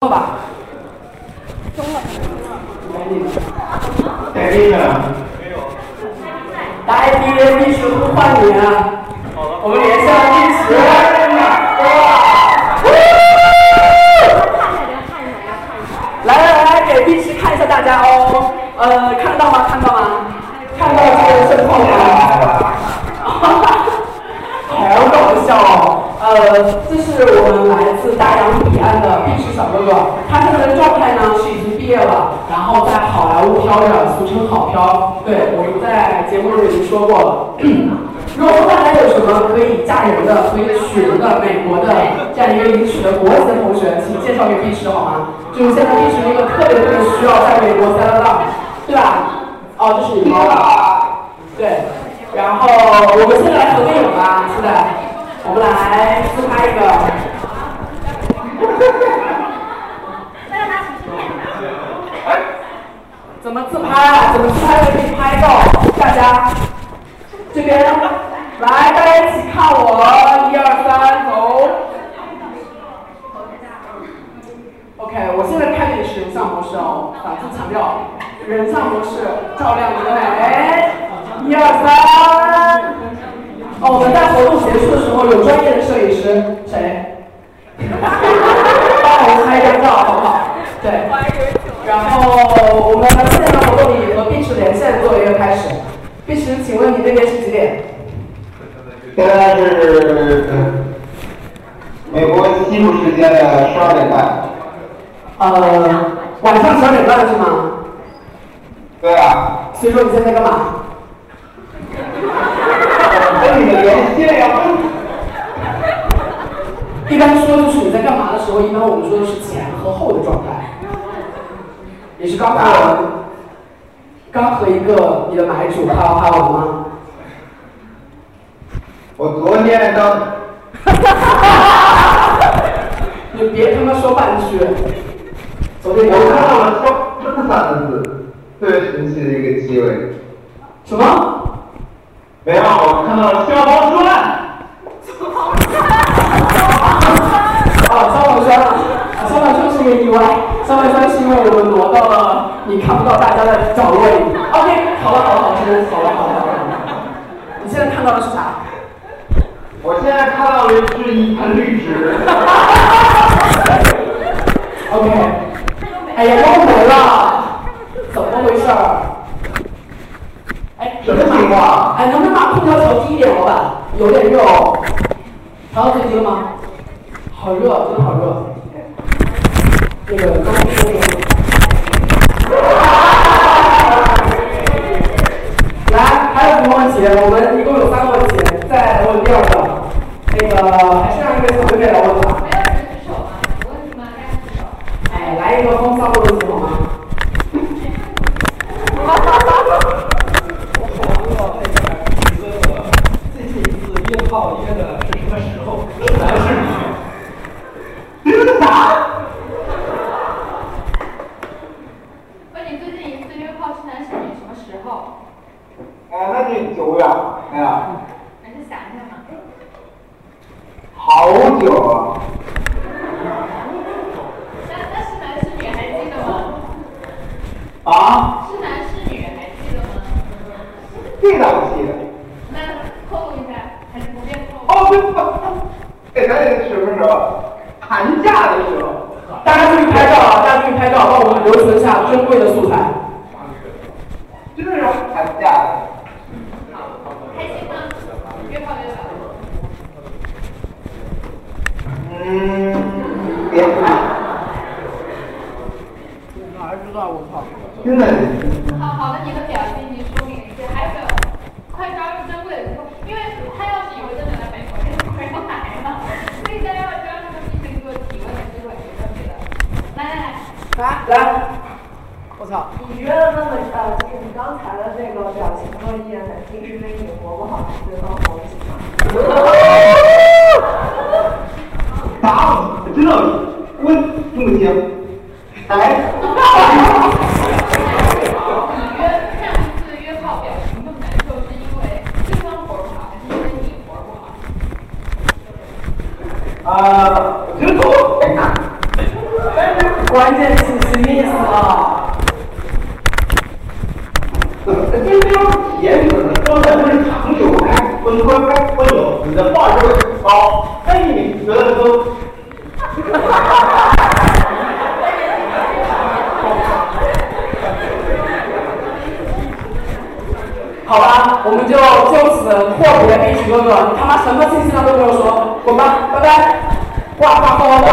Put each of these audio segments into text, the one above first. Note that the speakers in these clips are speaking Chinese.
了吧？中了。改定了。来，敌人必须呼唤你啊！我们连线第十。来来来，给碧池看一下大家哦。呃，看得到吗？看到吗？看到这个盛况吗？好搞笑哦！呃，这是我们来自大洋彼岸的哥哥，他现在的状态呢是已经毕业了，然后在好莱坞飘着，俗称好飘。对，我们在节目中已经说过了。如果大家有什么可以嫁人的、可以娶人的美国的这样一个迎娶的国籍的同学，请介绍给碧池好吗？就是现在碧池一个特别特别需要在美国 s e t 对吧？哦，这是你猫吧？对。然后我们现在来合个影吧，现在我们来自拍一个。怎么自拍啊？怎么自拍可以拍到大家？这边，来，大家一起看我，一二三，走。OK，我现在开的也是人像模式哦，反复强调，人像模式照亮你的美。一二三。哦，我们在活动结束的时候有专业的摄影师，谁？拍张照，好不好？对。然后我们现在活动里和碧池连线做一个开始。碧池，请问你那边是几点？现在是美国西部时间的十二点半。呃，晚上十二点半是吗？对啊。所以说你现在干嘛？跟你们连线呀。一般说就是你在干嘛的时候，一般我们说的是前和后的状态。也是刚和刚和一个你的买主啪啪完吗？我昨天刚。你别他妈说半句。昨天我看到了“说”这三个字，特别神奇的一个机会。什么？没有，我看到了消防栓。消防栓。啊，消防栓啊！消防栓是一个意外，消防栓是因为我们挪到了你看不到大家的角落里。OK，好了好了好了，好了好了好了。你现在看到的是啥？我现在看到的是一盆绿植。OK，哎呀，又没了，怎么回事儿？哎，什么情况？哎，能不能把空调调低一点，老板？有点热哦。调到最低了吗？好热，真的好热。那个刚刚说那个。来，还有什么问题？我们一共有三个问题，再问第二个。那个还是让一位小妹妹来问吧。哎，来一个风骚的问题好吗？最近一次约炮约的是什么时候？是男是女？约的啥？问你最近一次约炮是男是女？什么时候？哎，那挺久远，哎呀，还是想一下嘛。好久啊！那那是男是女还记得吗？啊？是男是女还记得吗？这咋不记得？那透露一下，还是不便透露？哦，对对，哎，咱这什么时候？寒假的时候。大家注意拍照啊！大家注意拍照，帮我们留存下珍贵的素材。真的是寒假的。开心吗？约炮约的。嗯，别哭。哪知道我操！真的。好好的，你的表情已经说明一切。还有快抓住珍贵的时候，因为他要是以后真的来美国，就不要来了。所以大家要抓住进行一个提问的机会，特别的。来来来。来来，我操！你觉得那么呃，就是你刚才的这个表情和一言难尽，是因为你活不好，还是对方活不行吗？打我！真的，我这么行。哎。你约上一次约炮表情这么难受，是因为对方活不好，还是因为你活不好？啊，我觉得都。但是关键是刚才不是长久哎，温温哎温柔，你的话就会很高，哎，你觉得都。好吧，我们就就此阔别碧池哥哥，你他妈什么信息他都没有说，滚吧，拜拜，挂挂挂挂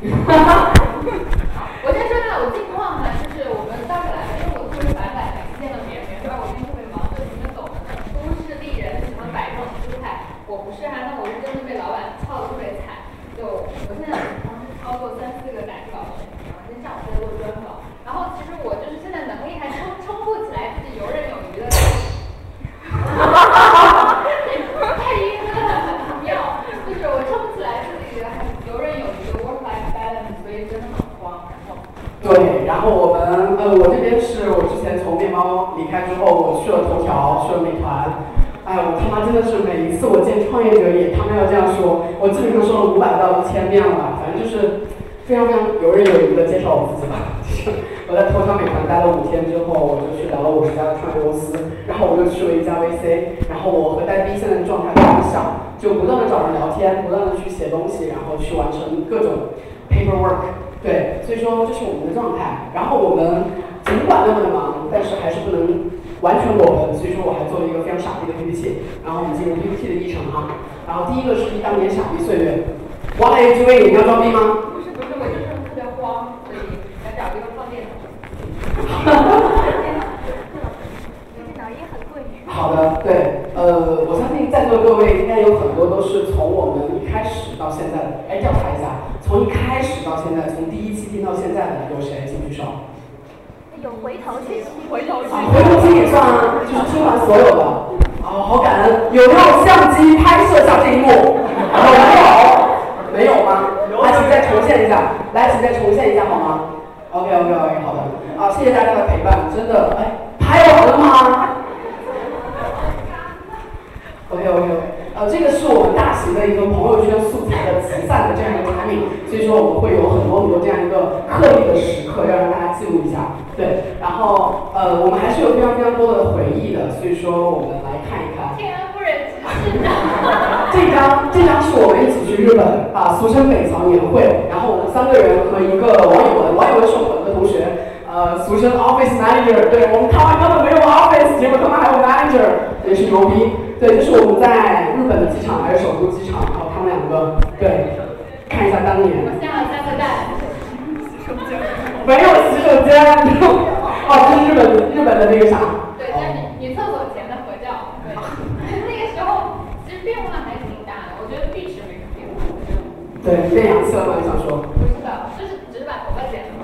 ハハハハ!创业者也他们要这样说，我基本上说了五百到一千遍了吧，反正就是非常非常游刃有余的介绍我自己吧。我在头条美团待了五天之后，我就去聊了五十家的创业公司，然后我就去了一家 VC，然后我和呆逼现在的状态非常像，就不断的找人聊天，不断的去写东西，然后去完成各种 paperwork。对，所以说这是我们的状态。然后我们尽管那么的忙，但是还是不能完全裸奔，所以说我还做了一个非常傻逼的 PPT。然后我们进入 PPT 的议程哈。然后第一个是当年傻逼岁月。What are you doing？你要装逼吗？不是不是，我就是特别慌，所以想找一个放电脑。电脑也很贵。好的，对，呃，我相信在座的各位应该有很多都是从我们一开始到现在的，哎，调查一下，从一开始到现在，从第一期听到现在的有谁？请举手。有回头去，回头去，回头听也算啊，就是听完所有的。哦，好感恩，有没有相机拍摄下这一幕？有没有？没有吗？来，请再重现一下，来，请再重现一下好吗？OK OK OK，好的，啊，谢谢大家的陪伴，真的，哎，拍完了吗？OK OK OK，呃，这个是我们大型的一个朋友圈素材的集散的这样一个所以说我们会有很多很多这样一个刻意的时刻，要让大家记录一下。对，然后呃，我们还是有非常非常多的回忆的，所以说我们来看一看。天安夫人是的。这张这张是我们一起去日本啊，俗称北朝年会，然后我们三个人和一个王友文，王友文是我们的同学，呃，俗称 office manager，对我们台湾根本没有 office，结果他们还有 manager，也是牛逼。对，这是我们在日本的机场还是首都机场，然后他们两个对，看一下当年。我下了三个蛋。没有洗手间，哦，这是日本日本的那个啥。对，在女女厕所前的合照。对，那个时候其实变化还挺大的，我觉得浴池没什么变化。对，变洋气了吗？你想说？不是的，就是只是把头发剪了。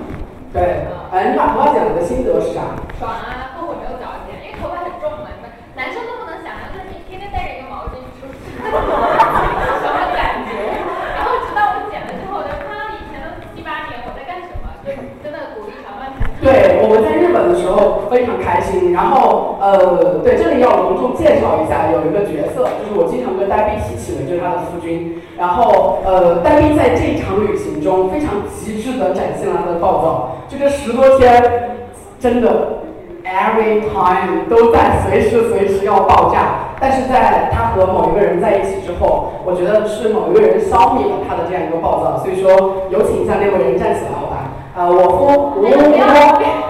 对，哎，你把头发剪了的心得是啥？爽啊，后悔没有早剪，因为头发很重嘛，你们男生都不能想象，就是你天天带着一个毛巾出去，什么感觉？然后直到我剪了之后，我就看到以前的七八年我在干什么，就真的鼓励常伴对，我们在日本的时候非常开心。然后，呃，对，这里要隆重介绍一下，有一个角色，就是我经常跟呆逼提起的，就是他的夫君。然后，呃，呆逼在这一场旅行中非常极致的展现了他的暴躁。这个十多天，真的 every time 都在随时随时要爆炸。但是在他和某一个人在一起之后，我觉得是某一个人消灭了他的这样一个暴躁。所以说，有请一下那位人站起来，好吧？呃，我夫吴吴。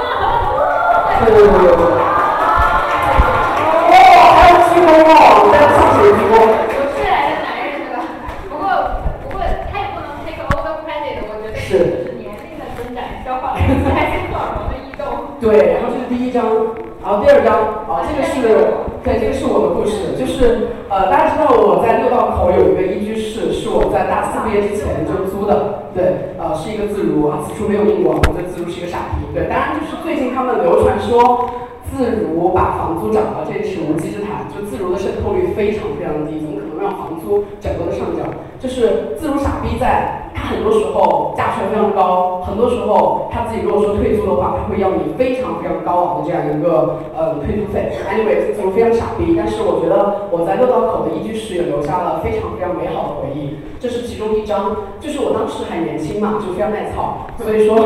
对对对对对哇还有鞠躬哦我在这唱首歌有是来的男人对吧不过不过他也不能 take credit 我觉得是年龄的增长。消耗对然后这是第一张然后第二张啊这个是对这个是我的故事就是呃大家知道我在六道口有一个一居室是我在大四毕业之前就租的对。是一个自如啊，此处没有用过，我觉得自如是一个傻逼，对，当然就是最近他们流传说。自如把房租涨了，这是无稽之谈。就自如的渗透率非常非常低，怎么可能让房租整个都上涨？就是自如傻逼在，很多时候价钱非常高，很多时候他自己如果说退租的话，他会要你非常非常高昂的这样一个呃退租费。Anyway，自如非常傻逼，但是我觉得我在六道口的一居室也留下了非常非常美好的回忆。这是其中一张，就是我当时还年轻嘛，就非常耐操，所以说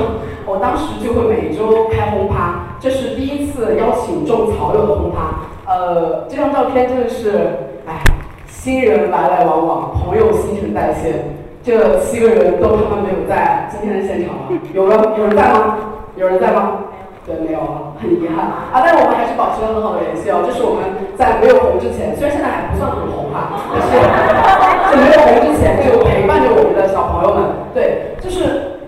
我当时就会每周开轰趴，这是第一次邀请种草友的轰趴。呃，这张照片真的是，哎，新人来来往往，朋友新陈代谢，这七个人都他妈没有在今天的现场了，有人有人在吗？有人在吗？对，没有了，很遗憾啊。但是我们还是保持了很好的联系哦。就是我们在没有红之前，虽然现在还不算很红哈，但是在没有红之前就陪伴着我们的小朋友们。对，就是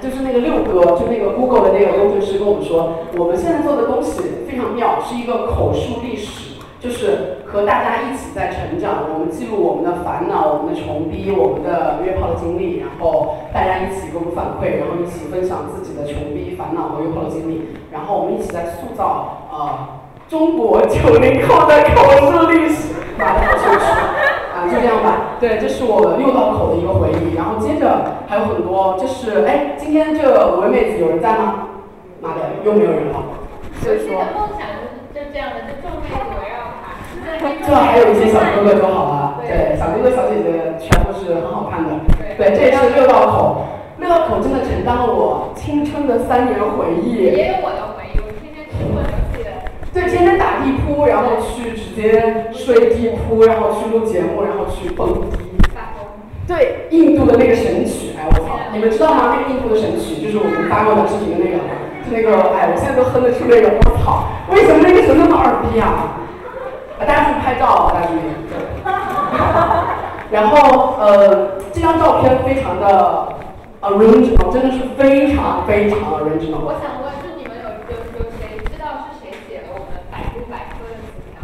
就是那个六哥，就那个 Google 的那个工程师跟我们说，我们现在做的东西非常妙，是一个口述历史。就是和大家一起在成长，我们记录我们的烦恼、我们的穷逼、我们的约炮的经历，然后大家一起给我们反馈，然后一起分享自己的穷逼、烦恼和约炮的经历，然后我们一起在塑造呃中国九零后的口述历史。妈的，好羞耻啊！就这样吧。对，这是我六道口的一个回忆。然后接着还有很多，就是哎，今天这五位妹子有人在吗？妈的，又没有人了。所以说。梦想就是这样的，就众妹子围绕。这还有一些小哥哥就好了，对，小哥哥小姐姐全部是很好看的，对，这也是六道口，六道口真的承担了我青春的三年回忆。也有我的回忆，我天天去混游戏的。对，天天打地铺，然后去直接睡地铺，然后去录节目，然后去蹦迪。对，印度的那个神曲，哎我操，你们知道吗？那个印度的神曲就是我们发过短视频的那个，就那个，哎，我现在都哼得出那个，我操，为什么那个神那么二逼啊？大家去拍照，大家注意。然后，呃，这张照片非常的 original，真的是非常非常 original。我想问，就你们有有有谁知道是谁写了我们百度百科的词条？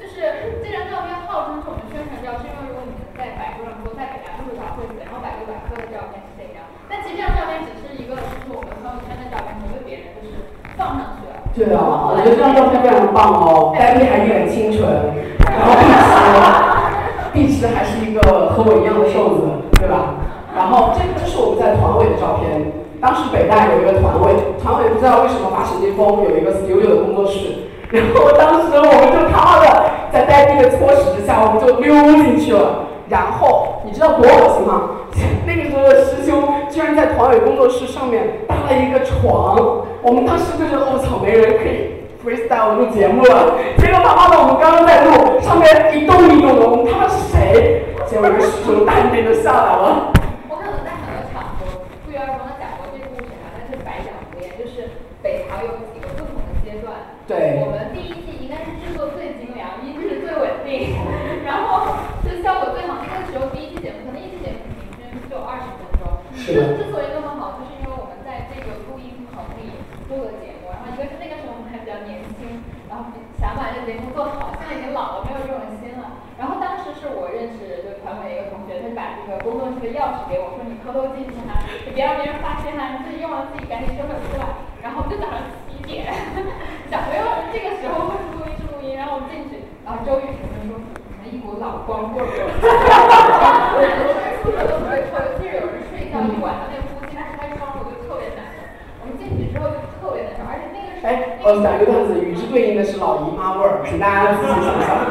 就是这张照片号称是我们宣传照，是因为如果你们在百度上搜“在北大录找会”，然后百度百科的照片是这张，但其实这张照片只是一个，就是我们朋友圈的照片，不被别人就是放上去了。对啊，我我觉得这张照片非常棒哦，呆逼还一脸清纯，然后碧池，碧池还是一个和我一样的瘦子，对吧？然后这个就是我们在团委的照片，当时北大有一个团委，团委不知道为什么发神经疯，有一个 studio 的工作室，然后当时我们就他妈的在呆逼的搓使之下，我们就溜进去了。然后你知道多恶心吗？那个时候的师兄居然在团委工作室上面搭了一个床，我们当时就觉得我操，没人可以 freestyle 录节目了。结果他妈的，我们刚刚在录，上面一动一动的，我们他妈是谁？结果一个师兄淡定的下来了。我可能在很多场合不约而同的讲过这故事啊，但是白讲不厌，就是北朝有几个不同的阶段。对。我们第一季应该是制作最精良，音质最稳定，然后。效果最好，那个时候第一期节目，可能一期节目平均就二十分钟。之之所以那么好，就是因为我们在这个录音棚里录的节目，然后一个是那个时候我们还比较年轻，然后想把这个节目做好，现在已经老了，没有这种心了。然后当时是我认识就团委一个同学，他就把这个工作室的钥匙给我，你偷偷进去哈，你别让别人发现哈，你自己用了自己赶紧收拾出来。然后就早上七点，小朋友这个时候会录音室录音，然后我们进去，然后周宇同学说。一股老光棍儿，哈宿舍都特别臭，尤其是有人睡觉一晚上，那个呼吸开窗户就特别难受。我们进去之后就特别难受，而且那个时候，哎，我讲一个段子，与之对应的是老姨妈味儿，请大家自己想象。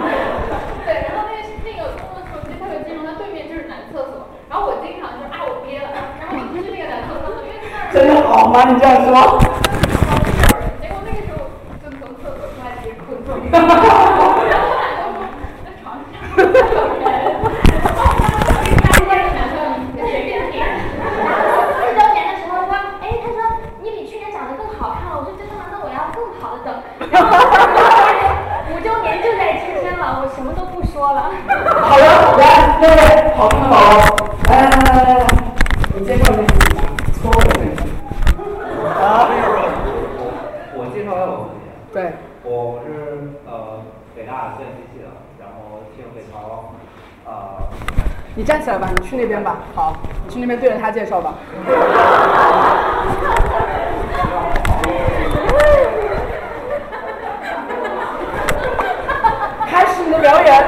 对，然后那个那个工作室我记得特别清楚，它对面就是男厕所，然后我经常就是啊我憋了，然后我就去那个男厕所，因为那儿真的好吗？你这样说。结果那个时候就从厕所出来直接困住。哈哈哈哈哈。哈哈哈哈哈！哈哈哈哈哈！四周年的时候说，哎，他说你比去年长得更好看了，我说真的吗？那我要更好的等。然后五周年就在今天了，我什么都不说了。好的，来，各位好看宝，来来来来来，你介绍一下自己吧，搓我的身体。啊，我介绍一下我自己。对，我是呃北大计算机系的，然后听北朝，呃，你站起来吧，你去那边吧。好，你去那边对着他介绍吧。开始你的表演。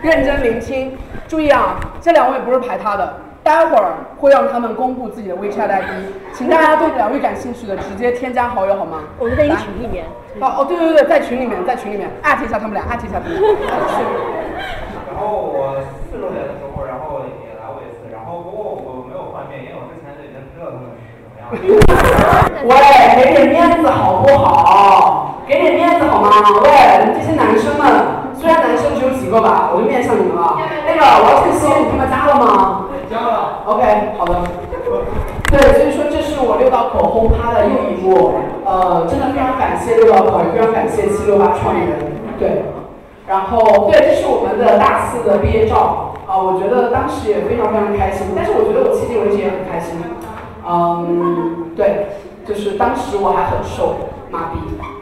认真聆听，注意啊，这两位不是排他的，待会儿会让他们公布自己的 WeChat ID，请大家对两位感兴趣的直接添加好友好吗？我们在一个群里面。哦哦，对对对，在群里面，在群里面艾特一下他们俩，艾特一下他们俩。然后我四周年的时候，然后也来过一次，然后不过我没有换面，因为我之前就已经知道他们是什么样的。喂，给点面子好不好？给点面子好吗？喂，你们这些男生们，虽然男生只有几个吧，我就面向你们了。那个王晨曦，你他妈加了吗？交了。OK，好的。对，所以说这是我六道口轰趴的又一幕，呃，真的非常感谢六道口，也非常感谢七六八创意人，对。然后，对，这是我们的大四的毕业照，啊、我觉得当时也非常非常开心，但是我觉得我迄今为止也很开心，嗯，对，就是当时我还很瘦，麻痹。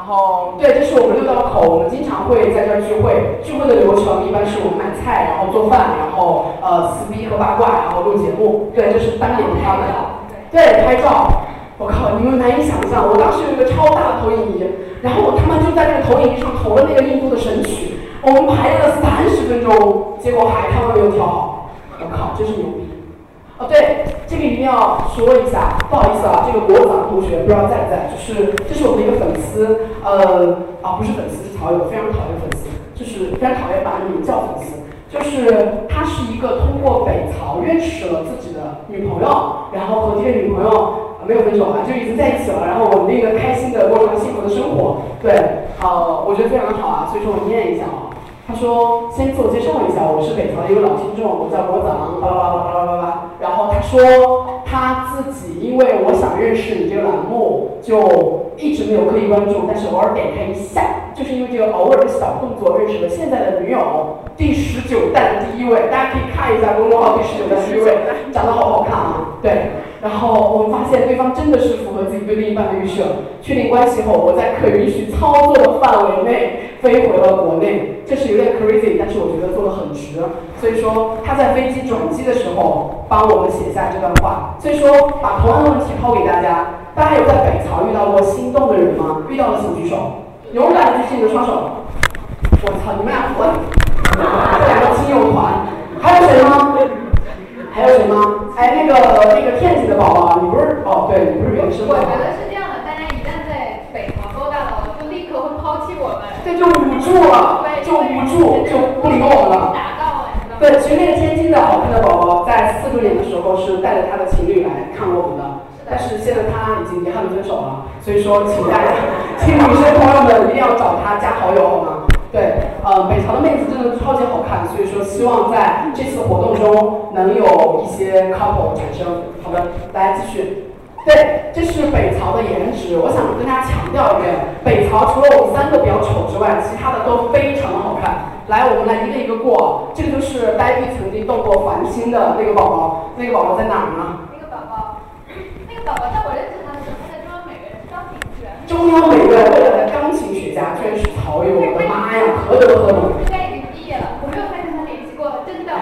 然后，对，这是我们六道口，我们经常会在这儿聚会。聚会的流程一般是我们买菜，然后做饭，然后呃撕逼和八卦，然后录节目。对，就是当年他们。对，拍照。我靠，你们难以想象，我当时有一个超大的投影仪，然后我他妈就在那个投影仪上投了那个印度的神曲，我们排练了三十分钟，结果还他妈没有调好。我靠，真是牛逼！哦，对，这个一定要说一下，不好意思啊，这个国长同学不知道在不在，就是这是我们的一个粉丝，呃，啊不是粉丝是草友，非常讨厌粉丝，就是非常讨厌把你们叫粉丝，就是他是一个通过北曹认识了自己的女朋友，然后和这个女朋友。没有分手啊，就已经在一起了，然后我们那个开心的过上幸福的生活，对，呃，我觉得非常好啊，所以说我念一下啊。他说：“先自我介绍一下，我是北曹的一个老听众，我叫国长，巴拉巴拉巴拉巴拉。然后他说他自己因为我想认识你这个栏目，就一直没有刻意关注，但是偶尔点开一下，就是因为这个偶尔的小动作认识了现在的女友，第十九代的第一位，大家可以看一下公众号第十九代第一位，长得好好看啊，对。然后我们发现对方真的是符合自己对另一半的预设，确定关系后，我在可允许操作的范围内飞回了国内，这是有点 crazy，但是我觉得做的很值。所以说他在飞机转机的时候帮我们写下这段话。所以说把同样的问题抛给大家，大家有在北朝遇到过心动的人吗？遇到的请举手，勇敢举起你的双手。我操，你们俩混，这两个亲友团，还有谁吗？还有谁吗？哎，那个那个天津的宝宝，你不是哦？对，你不是原生的。我觉得是这样的，大家一旦在北航勾搭到了，就立刻会抛弃我们。对，就捂住了，就捂住，就不理我们了。对，其实那个天津的好看的宝宝，在四周年的时候是带着他的情侣来看我们的，但是现在他已经遗憾的分手了，所以说请大家，请女生朋友们一定要找他加好友好吗？对，呃，北朝的妹子真的超级好看，所以说希望在这次活动中能有一些 couple 产生。好的，大家继续。对，这是北朝的颜值，我想跟大家强调一遍，北朝除了我们三个比较丑之外，其他的都非常的好看。来，我们来一个一个过，这个就是呆逼曾经动过凡心的那个宝宝，那个宝宝在哪儿呢？那个宝宝，那个宝宝在我认识他的时候，他在中央美院是钢琴学。中央美院未来的钢琴学家居然是曹友，我的妈呀，何德何能？现在已经毕业了，我没有发现他联系过，真的。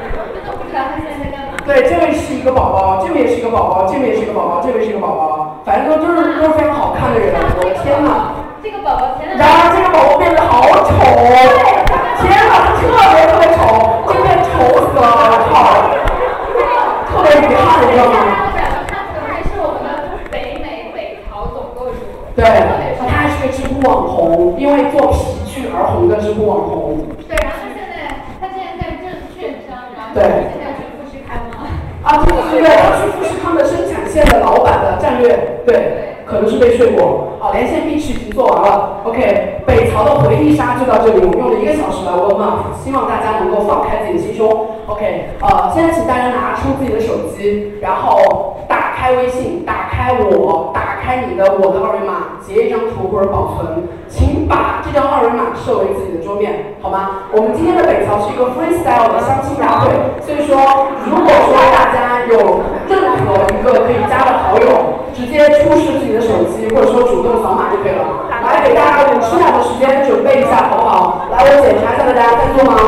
真的不知道他现在在干嘛。对，这位是一个宝宝，这位也是一个宝宝，这位也是一个宝宝，这位是一个宝宝，反正都都是都是非常好看的人，我的天哪！这个宝宝前两然而这个宝宝变得好丑，天哪，特别特别丑，这个变丑死了，我靠，特别遗憾，你知道吗？他还是我们的北美北朝总构主。对，他还是个知乎网红，因为做皮具而红的知乎网红。对，然后他现在他现在在证券商，然后对现在去富士康了。啊，对对对，他是富士康的生产线的老板的战略，对，可能是被睡过。好，连线必须已经做完了。OK，北曹的回忆杀就到这里，我们用了一个小时来 warm up，希望大家能够放开自己的心胸。OK，呃，现在请大家拿出自己的手机，然后打。开微信，打开我，打开你的我的二维码，截一张图或者保存，请把这张二维码设为自己桌面，好吗？我们今天的北桥是一个 freestyle 的相亲大会，所以说，如果说大家有任何一个可以加的好友，直接出示自己的手机，或者说主动扫码就可以了。来，给大家五十秒的时间准备一下，好不好？来，我检查一下大家在做吗？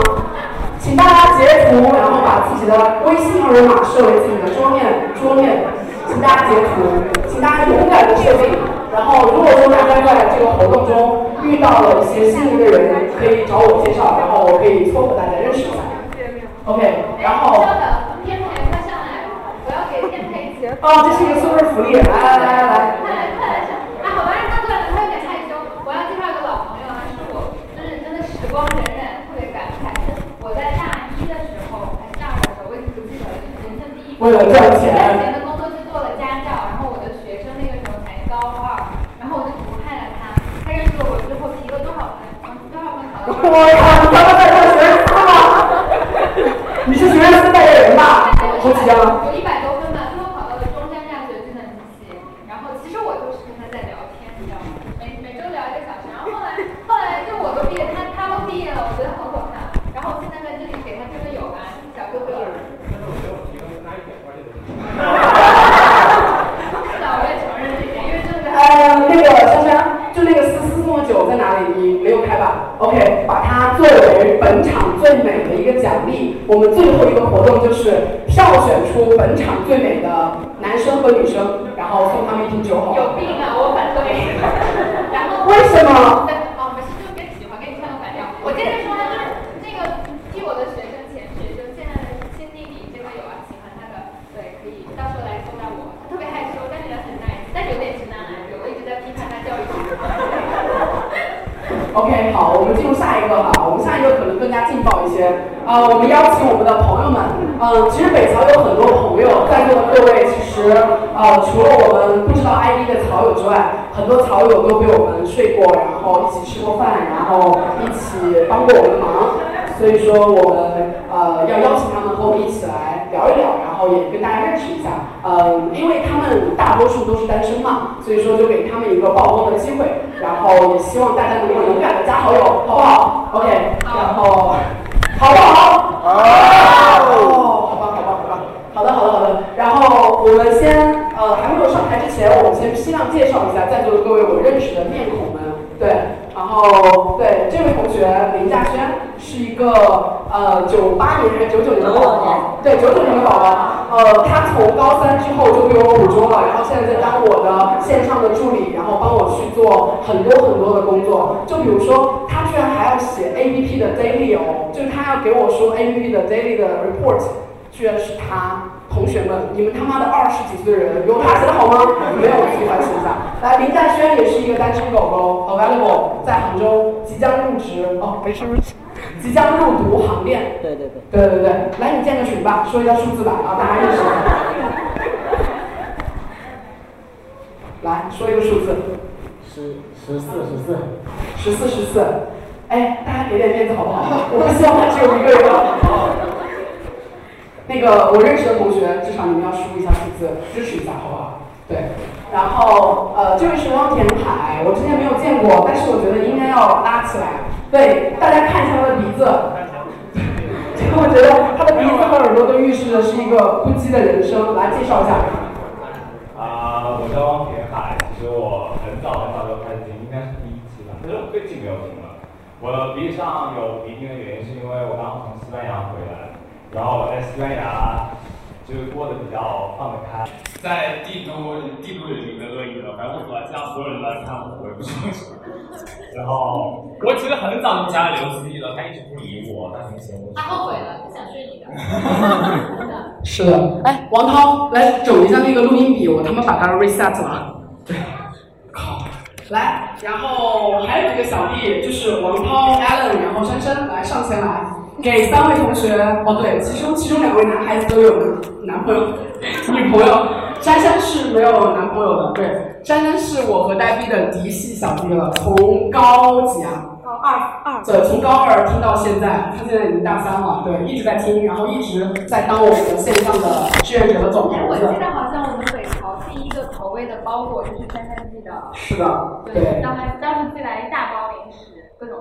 请大家截图，然后把自己的微信二维码设为自己的桌面桌面，请大家截图，请大家勇敢的设定。然后，如果说大家在这个活动中遇到了一些心仪的人，可以找我介绍，然后我可以撮合大家认识一下。OK，然后。天上来，我要给天。哦，这是一个 super 福利，来来来来来。快来快来上！啊，好吧，让他过来，他有点害羞。我要介绍一个老朋友啊，是我就是真的时光荏苒，特别感慨。我在大一的时候，还是大二的时候，我已经不记得了，人生第一。为了赚钱。赚钱的工作是做了家教，然后我的学生那个时候才高二，然后我就毒害了他。他认识了我之后提了多少分？多少分考到？我靠，你他妈在做学生吗？你是学院四代言人吧？好几啊？有一百多分吧，最后考到了中山大学计算机系。然后其实我就是跟他在聊天，你知道吗？每每周聊一个小时。然后后来后来就我都毕业，他他都毕业了，我觉得很可怕。然后现在在这里给他推个友吧，小哥哥。是的，我也承认这一点，因为真的。呃，那个珊珊，就那个思思糯酒在哪里？你没有开吧？OK，把它作为本场最美的一个奖励。我们最后一个活动就是票选出本场最美的男生和女生，然后送他们一瓶酒好。有病啊！我反对。然后。为什么？对，哦，没事，就别喜欢，给你唱个反调。我接着说，就是那个替我的学生前世，就现在的亲弟弟这个有啊，喜欢他的，对，可以到时候来勾搭我。他特别害羞，但是人很 nice，但是有点直男癌，我一直在批判他教育制度。OK，好，我们进入下一个哈，我们下一个可能更加劲爆一些。呃，我们邀请我们的朋友们，嗯、其实北曹有很多朋友，在座的各位其实呃，除了我们不知道 ID 的曹友之外，很多草友都被我们睡过，然后一起吃过饭，然后一起帮过我们忙。所以说我们呃要邀请他们和我们一起来聊一聊，然后也跟大家认识一下。嗯，因为他们大多数都是单身嘛，所以说就给他们一个曝光的机会，然后也希望大家能够勇敢的加好友，好不好？OK，然后好不好？好。哦，好吧，好吧，好吧。好的，好的，好的。然后我们先呃还没有上台先尽量介绍一下在座的各位我认识的面孔们。对，然后对这位同学林嘉轩是一个呃九八年还是九九年的宝宝，对九九年的宝宝，呃他从高三之后就被我捕捉了，然后现在在当我的线上的助理，然后帮我去做很多很多的工作，就比如说他居然还要写 APP 的 daily 哦，就是他要给我说 APP 的 daily 的 report，居然是他。同学们，你们他妈的二十几岁的人有他写的好吗？没有，自己反省一下。来，林在轩也是一个单身狗狗，available 在杭州，即将入职哦，没事没事，即将入读航电。对对对。对对对，来你建个群吧，说一下数字吧，啊，大家认识。来说一个数字。十十四十四。十四十四，哎，大家给点面子好不好？我不希望他只有一个人。那个我认识的同学，至少你们要输一下数字，支持一下，好不好？对。然后呃，这位是汪田海，我之前没有见过，但是我觉得应该要拉起来。对，大家看一下他的鼻子。我觉得他的鼻子和耳朵都预示着是一个不羁的人生。来介绍一下。啊、我叫汪田海，其实我很早很早就开始听，应该是第一期吧，可是我最近没有听了。我鼻子上有鼻涕的原因是因为我刚从西班牙回来，然后我在西班牙就是过得比较放得开。在帝都，帝都人民的恶意了，反正我这样所有人都来看我，我也不说什么。然后我其实很早就加了刘思义了，他一直不理我，他挺嫌我。他后悔了，他想睡你的。是的，哎，王涛，来整一下那个录音笔，我他妈把它 reset 了。对，靠，来，然后还有几个小弟，就是王涛、Allen，然后珊珊，来上前来，给三位同学，哦对，其中其中两位男孩子都有男朋友、女朋友，珊珊是没有男朋友的，对，珊珊是我和呆逼的嫡系小弟了，从高几啊？高二二。对，从高二听到现在，他现在已经大三了，对，一直在听，然后一直在当我们的线上的志愿者的总头子。我记得好像我们北朝第一个投喂的包裹就是珊珊寄的。是的，对，对，当时当时寄来一大包零食，各种。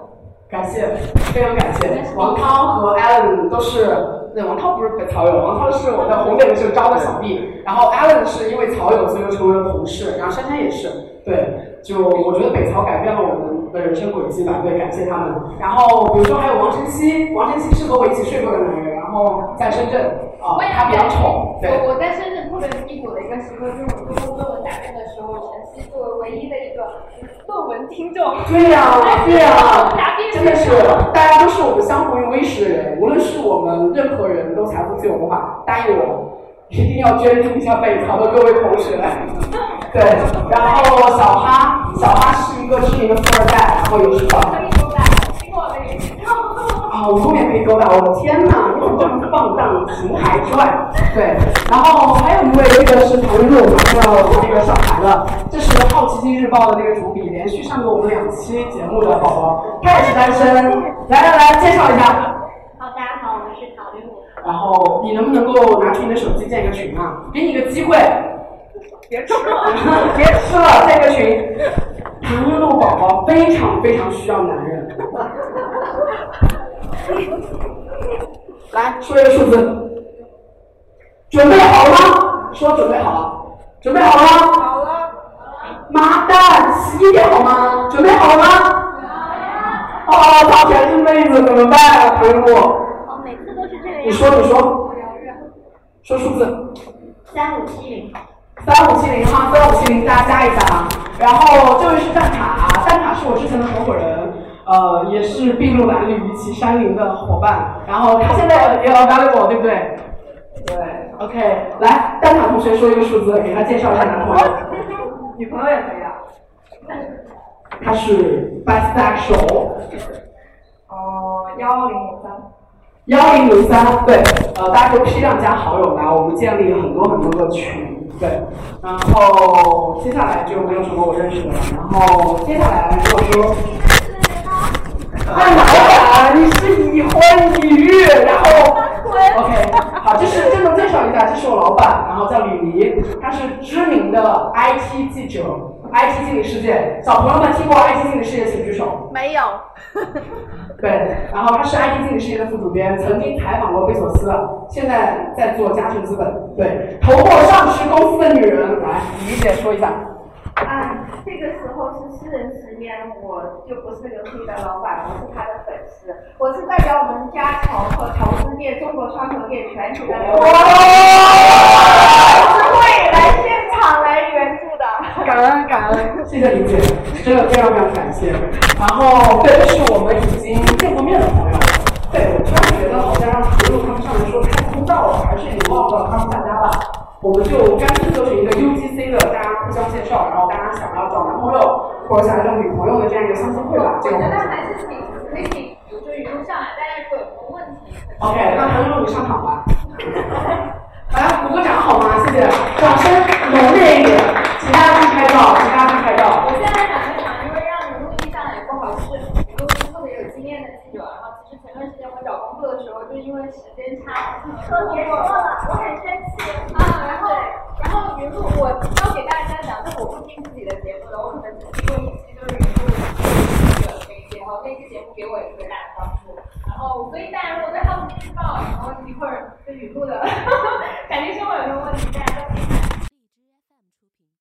感谢，非常感谢。王涛和 Allen 都是，对，王涛不是曹勇，王涛是我在红点的时候招的小弟，然后 Allen 是因为曹勇所以又成为了同事，然后珊珊也是，对，就我觉得北曹改变了我们的人生轨迹吧，对，感谢他们。然后比如说还有王晨曦，王晨曦是和我一起睡过的男人，然后在深圳，啊、他比较丑，对。我我在深圳特别离谱的一个时刻，就是我做论文答辩的时候，晨曦作为唯一的一个论文听众。对呀、对呀、答辩真的是，大家都是我们相互用威势的人，无论是我们任何人都财富自由的话，答应我，一定要捐助一下北朝的各位同学。对，然后小哈，小哈是一个知名的富二代，然后也是可以勾搭，经过我的研究。啊，我后面可以勾搭，我的天哪，你怎么这么放荡，情怀赚？对，然后还有一位，这个是唐露，马上要那个上台了，这是《好奇心日报》的那个主笔，连续上过我们两期节目的宝宝，他也是单身。来来来，介绍一下。好，大家好，我是陶丽露。然后你能不能够拿出你的手机建一个群啊？给你一个机会。别吃了，别吃了，建个群。唐露宝宝非常非常需要男人。来说一个数字，准备好了吗？说准备好了，准备好了吗？好了。妈蛋，十一点好吗？准备好了吗？哦，操，全是妹子，怎么办啊？唐露，哦，每次都是这个样。你说你说，说数字。三五七零。三五七零哈，三五七零，大家加一下啊。然后这位是蛋挞，蛋挞是我之前的合伙人，呃，也是筚路蓝缕与其山林的伙伴。然后他现在也老搭理我，对不对？对，OK，来，蛋挞同学说一个数字，给他介绍一下男朋友。女朋友也可以啊。他是 bisexual。哦，幺零五三。幺零零三，对，呃，大家就批量加好友来，我们建立很多很多个群，对，然后接下来就没有什么我认识的了，然后接下来如果说，哎，老板，你是已婚已育，然后，OK，好，这是郑重介绍一下，这是我老板，然后叫李黎，他是知名的 IT 记者，IT 经理世界，小朋友们听过 IT 经理世界请举手。没有。对，然后他是 IT 经理事业的副主编，曾经采访过贝索斯，现在在做嘉诚资本，对，投过上市公司的女人，来，李姐说一下。啊，这个时候是私人时间，我就不是刘飞的老板，我是他的粉丝，我是代表我们嘉诚和投资界、中国创投界全体的刘飞，是会来现场来援助的。感恩感恩，谢谢李姐，真的非常非常感谢。然后，对，就是我们已经